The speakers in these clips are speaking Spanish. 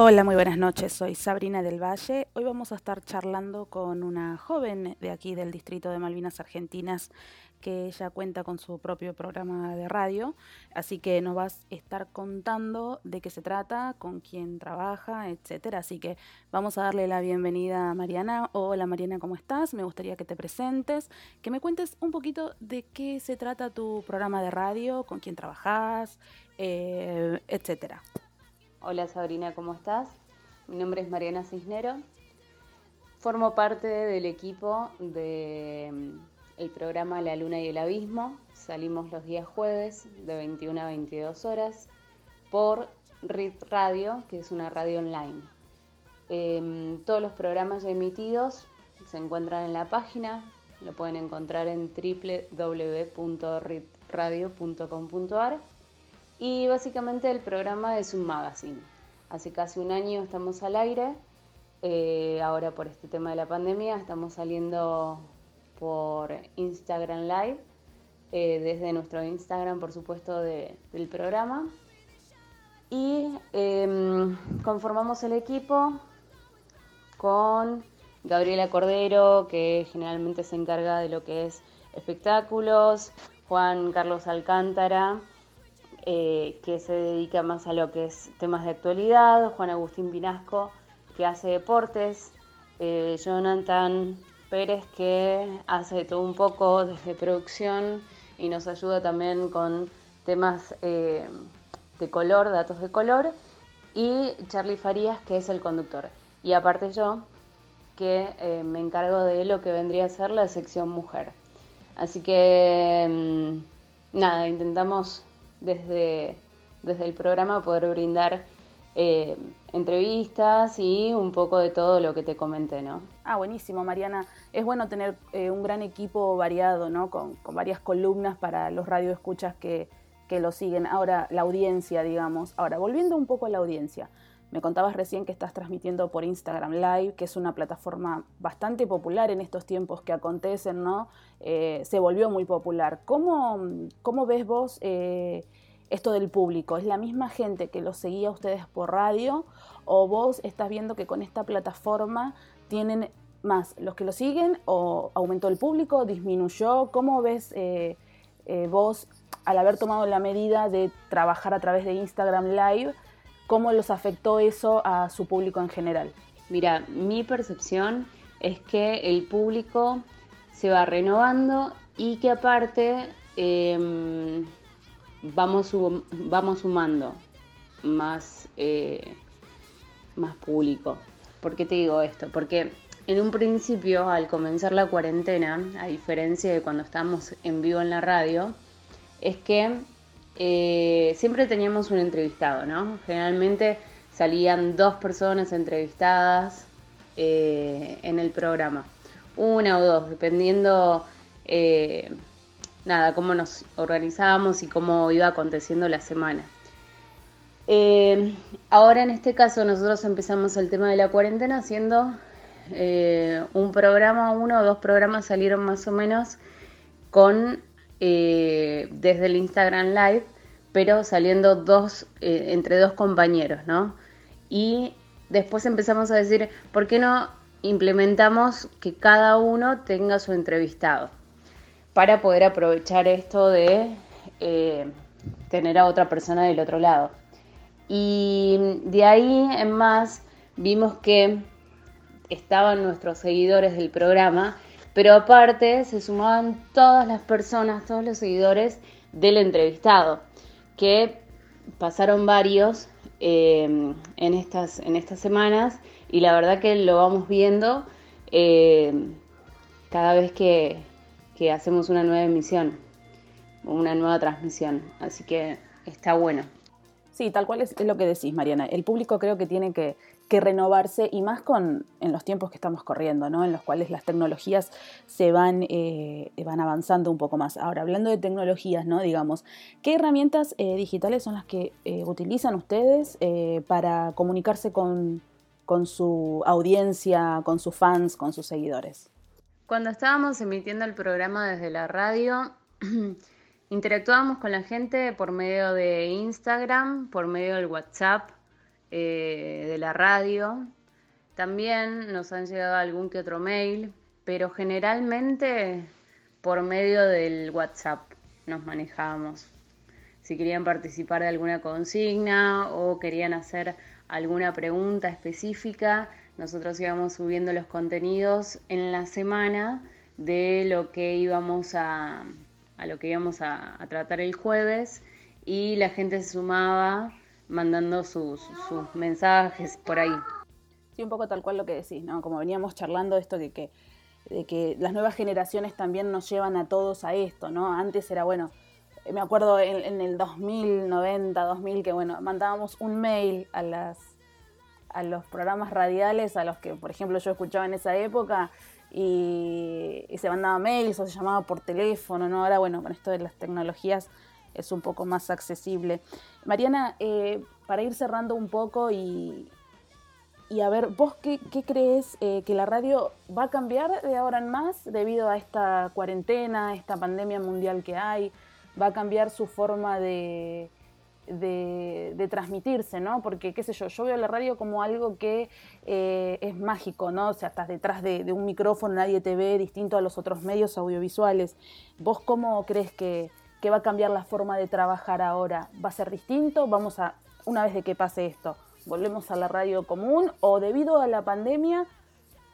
Hola, muy buenas noches. Soy Sabrina del Valle. Hoy vamos a estar charlando con una joven de aquí del distrito de Malvinas Argentinas que ella cuenta con su propio programa de radio, así que nos vas a estar contando de qué se trata, con quién trabaja, etcétera. Así que vamos a darle la bienvenida a Mariana. Hola Mariana, ¿cómo estás? Me gustaría que te presentes, que me cuentes un poquito de qué se trata tu programa de radio, con quién trabajas, eh, etcétera. Hola Sabrina, ¿cómo estás? Mi nombre es Mariana Cisnero. Formo parte del equipo del mm, programa La Luna y el Abismo. Salimos los días jueves de 21 a 22 horas por RIT Radio, que es una radio online. Em, todos los programas emitidos se encuentran en la página, lo pueden encontrar en www.ritradio.com.ar y básicamente el programa es un magazine. Hace casi un año estamos al aire. Eh, ahora por este tema de la pandemia estamos saliendo por Instagram Live, eh, desde nuestro Instagram por supuesto del programa. Y em, conformamos el equipo con Gabriela Cordero, que generalmente se encarga de lo que es espectáculos, Juan Carlos Alcántara, eh, que se dedica más a lo que es temas de actualidad, Juan Agustín Pinasco, que hace deportes, eh, Jonathan Pérez, que hace todo un poco desde producción y nos ayuda también con temas eh, de color, datos de color, y Charlie Farías, que es el conductor. Y aparte yo, que me encargo de lo que vendría a ser la sección mujer. Así que, mm, nada, intentamos desde, desde el programa poder brindar eh, entrevistas y un poco de todo lo que te comenté, ¿no? Ah, buenísimo, Mariana. Es bueno tener eh, un gran equipo variado, ¿no? Con, varias columnas para los radioescuchas que, que lo siguen. Ahora, la audiencia, digamos. Ahora, volviendo un poco a la audiencia. Me contabas recién que estás transmitiendo por Instagram Live, que es una plataforma bastante popular en estos tiempos que acontecen, ¿no? Eh, se volvió muy popular. ¿Cómo, cómo ves vos eh, esto del público? ¿Es la misma gente que los seguía a ustedes por radio o vos estás viendo que con esta plataforma tienen más los que lo siguen o aumentó el público, disminuyó? ¿Cómo ves eh, vos al haber tomado la medida de trabajar a través de Instagram Live? ¿Cómo los afectó eso a su público en general? Mira, mi percepción es que el público se va renovando y que aparte em, vamos, sumando más, eh, más público. ¿Por qué te digo esto? Porque en un principio, al comenzar la cuarentena, a diferencia de cuando estábamos en vivo en la radio, es que eh, siempre teníamos un entrevistado, ¿no? Generalmente salían dos personas entrevistadas eh, en el programa, una o dos, dependiendo, eh, nada, cómo nos organizábamos y cómo iba aconteciendo la semana. ahora en este caso nosotros empezamos el tema de la cuarentena haciendo un programa, uno o dos programas salieron más o menos con eh, desde el Instagram Live, pero saliendo dos, eh, entre dos compañeros, ¿no? Y después empezamos a decir, ¿por qué no implementamos que cada uno tenga su entrevistado? Para poder aprovechar esto de eh, tener a otra persona del otro lado. Y de ahí en más vimos que estaban nuestros seguidores del programa pero aparte se sumaban todas las personas, todos los seguidores del entrevistado, que pasaron varios eh, en, estas, en estas semanas y la verdad que lo vamos viendo eh, cada vez que, que hacemos una nueva emisión, una nueva transmisión. Así que está bueno. Sí, tal cual es, lo que decís, Mariana. El público creo que tiene que, renovarse y más con en los tiempos que estamos corriendo, ¿no? En los cuales las tecnologías se van, eh, van avanzando un poco más. Ahora, hablando de tecnologías, ¿no? Digamos, ¿qué herramientas eh, digitales son las que eh, utilizan ustedes para comunicarse con su audiencia, con sus fans, con sus seguidores? Cuando estábamos emitiendo el programa desde la radio, Interactuábamos con la gente por medio de Instagram, por medio del WhatsApp, eh, de la radio. También nos han llegado algún que otro mail, pero generalmente por medio del WhatsApp nos manejamos. Si querían participar de alguna consigna o querían hacer alguna pregunta específica, nosotros íbamos subiendo los contenidos en la semana de lo que íbamos a, a lo que íbamos a, tratar el jueves y la gente se sumaba mandando sus, mensajes por ahí. Sí, un poco tal cual lo que decís, ¿no? Como veníamos charlando esto de que, de que las nuevas generaciones también nos llevan a todos a esto, ¿no? Antes era, bueno, me acuerdo en, en el 2000, 90, 2000, que bueno, mandábamos un mail a las a los programas radiales a los que, por ejemplo, yo escuchaba en esa época y, se mandaba mails o se llamaba por teléfono, ¿no? Ahora, bueno, con esto de las tecnologías es un poco más accesible. Mariana, eh, para ir cerrando un poco y, y a ver, ¿vos qué, crees eh, que la radio va a cambiar de ahora en más debido a esta cuarentena, esta pandemia mundial que hay? ¿Va a cambiar su forma de, de, transmitirse, ¿no? Porque, qué sé yo, yo veo la radio como algo que eh, es mágico, ¿no? O sea, estás detrás de, un micrófono, nadie te ve, distinto a los otros medios audiovisuales. ¿Vos cómo crees que, va a cambiar la forma de trabajar ahora? ¿Va a ser distinto? Vamos a, una vez de que pase esto, volvemos a la radio común o debido a la pandemia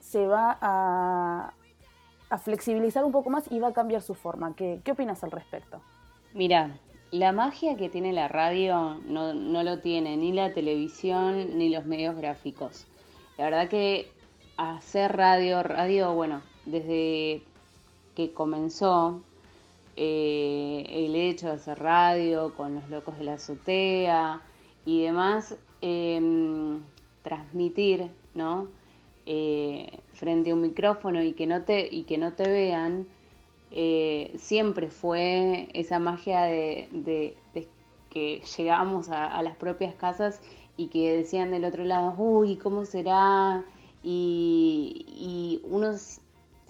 se va a, flexibilizar un poco más y va a cambiar su forma. ¿Qué, qué opinas al respecto? Mira, la magia que tiene la radio no, lo tiene ni la televisión ni los medios gráficos. La verdad que hacer radio, radio, bueno, desde que comenzó eh, el hecho de hacer radio con los locos de la azotea y demás, em, transmitir, ¿no? Eh, frente a un micrófono y que no te, y que no te vean, eh, siempre fue esa magia de, que llegábamos a, las propias casas y que decían del otro lado, uy, ¿cómo será? Y, uno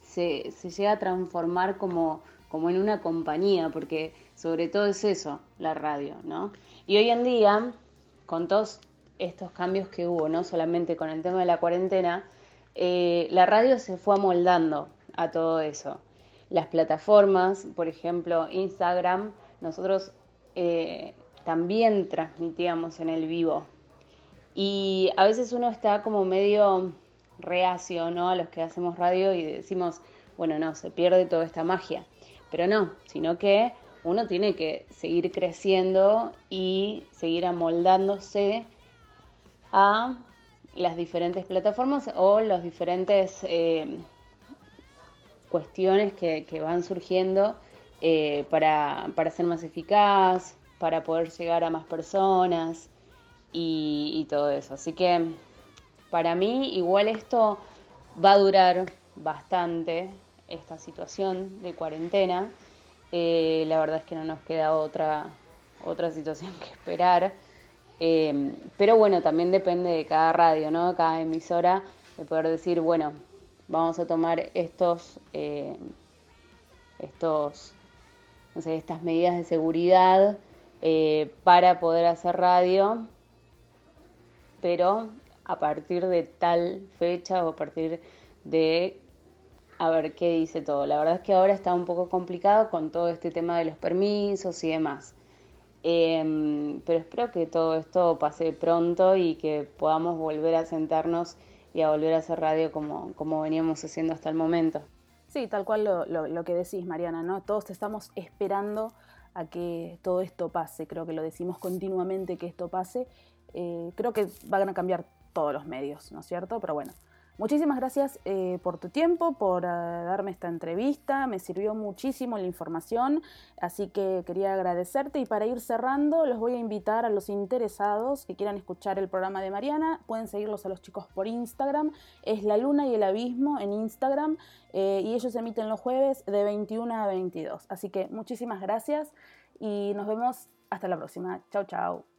se, llega a transformar como, como en una compañía, porque sobre todo es eso, la radio, ¿no? Y hoy en día, con todos estos cambios que hubo, no solamente con el tema de la cuarentena, eh, la radio se fue amoldando a todo eso las plataformas, por ejemplo Instagram, nosotros eh, también transmitíamos en el vivo. Y a veces uno está como medio reacio, ¿no? A los que hacemos radio y decimos, bueno, no, se pierde toda esta magia. Pero no, sino que uno tiene que seguir creciendo y seguir amoldándose a las diferentes plataformas o los diferentes eh, cuestiones que, van surgiendo eh, para, ser más eficaz, para poder llegar a más personas y, todo eso. Así que para mí igual esto va a durar bastante, esta situación de cuarentena. Eh, la verdad es que no nos queda otra, otra situación que esperar. Eh, pero bueno, también depende de cada radio, ¿no? Cada emisora, de poder decir, bueno, vamos a tomar estos, eh, estos, no sé, estas medidas de seguridad eh, para poder hacer radio, pero a partir de tal fecha o a partir de a ver qué dice todo. La verdad es que ahora está un poco complicado con todo este tema de los permisos y demás. Em, pero espero que todo esto pase pronto y que podamos volver a sentarnos y a volver a hacer radio como, como veníamos haciendo hasta el momento. Sí, tal cual lo, lo, que decís, Mariana, ¿no? Todos estamos esperando a que todo esto pase, creo que lo decimos continuamente que esto pase, eh, creo que van a cambiar todos los medios, ¿no es cierto? Pero bueno, Muchísimas gracias eh, por tu tiempo, por eh, darme esta entrevista, me sirvió muchísimo la información, así que quería agradecerte. Y para ir cerrando los voy a invitar a los interesados que quieran escuchar el programa de Mariana, pueden seguirlos a los chicos por Instagram, es La Luna y el Abismo en Instagram eh, y ellos emiten los jueves de 21 a 22, así que muchísimas gracias y nos vemos hasta la próxima, chao chao.